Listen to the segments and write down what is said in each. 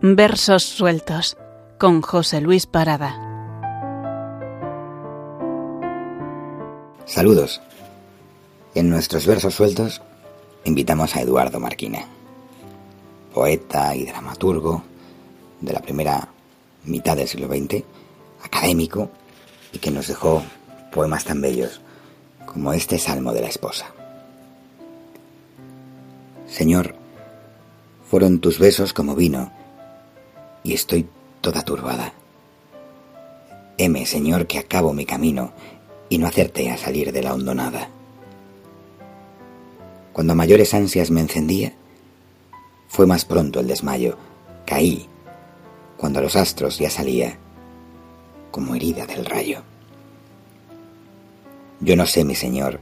Versos sueltos con José Luis Parada. Saludos. En nuestros versos sueltos invitamos a Eduardo Marquina, poeta y dramaturgo de la primera mitad del siglo XX, académico y que nos dejó poemas tan bellos como este Salmo de la Esposa. Señor, fueron tus besos como vino y estoy toda turbada. Heme, Señor, que acabo mi camino y no acerté a salir de la hondonada. Cuando mayores ansias me encendía, fue más pronto el desmayo. Caí cuando a los astros ya salía como herida del rayo. Yo no sé, mi Señor,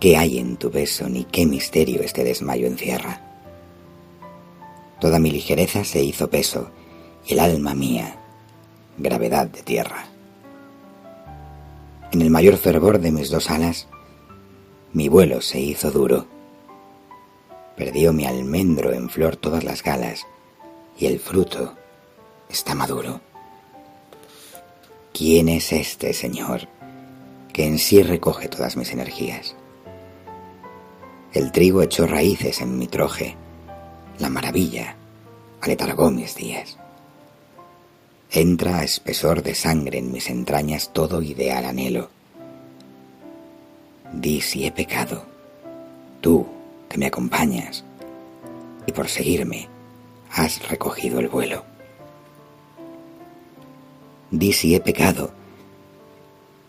qué hay en tu beso ni qué misterio este desmayo encierra. Toda mi ligereza se hizo peso el alma mía, gravedad de tierra. En el mayor fervor de mis dos alas, mi vuelo se hizo duro. Perdió mi almendro en flor todas las galas, y el fruto está maduro. ¿Quién es este Señor que en sí recoge todas mis energías? El trigo echó raíces en mi troje, la maravilla aletargó mis días. Entra a espesor de sangre en mis entrañas todo ideal anhelo. Di si he pecado, tú que me acompañas, y por seguirme has recogido el vuelo. Di si he pecado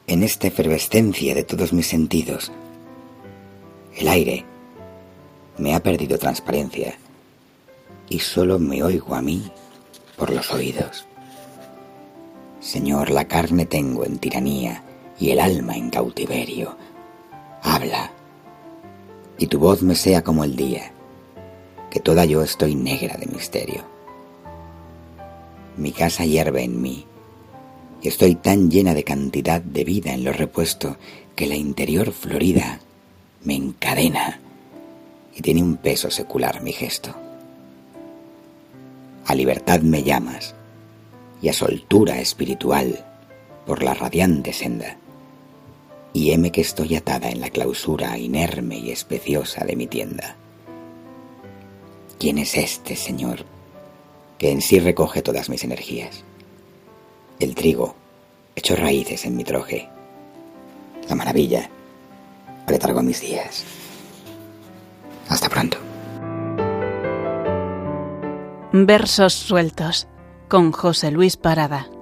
en esta efervescencia de todos mis sentidos. El aire me ha perdido transparencia y solo me oigo a mí por los oídos. Señor, la carne tengo en tiranía y el alma en cautiverio. Habla, y tu voz me sea como el día, que toda yo estoy negra de misterio. Mi casa hierve en mí, y estoy tan llena de cantidad de vida en lo repuesto que la interior florida me encadena y tiene un peso secular mi gesto. A libertad me llamas, y a soltura espiritual por la radiante senda. Y heme que estoy atada en la clausura inerme y especiosa de mi tienda. ¿Quién es este, Señor, que en sí recoge todas mis energías? El trigo echó raíces en mi troje. La maravilla aletargó mis días. Hasta pronto. Versos sueltos con José Luis Parada.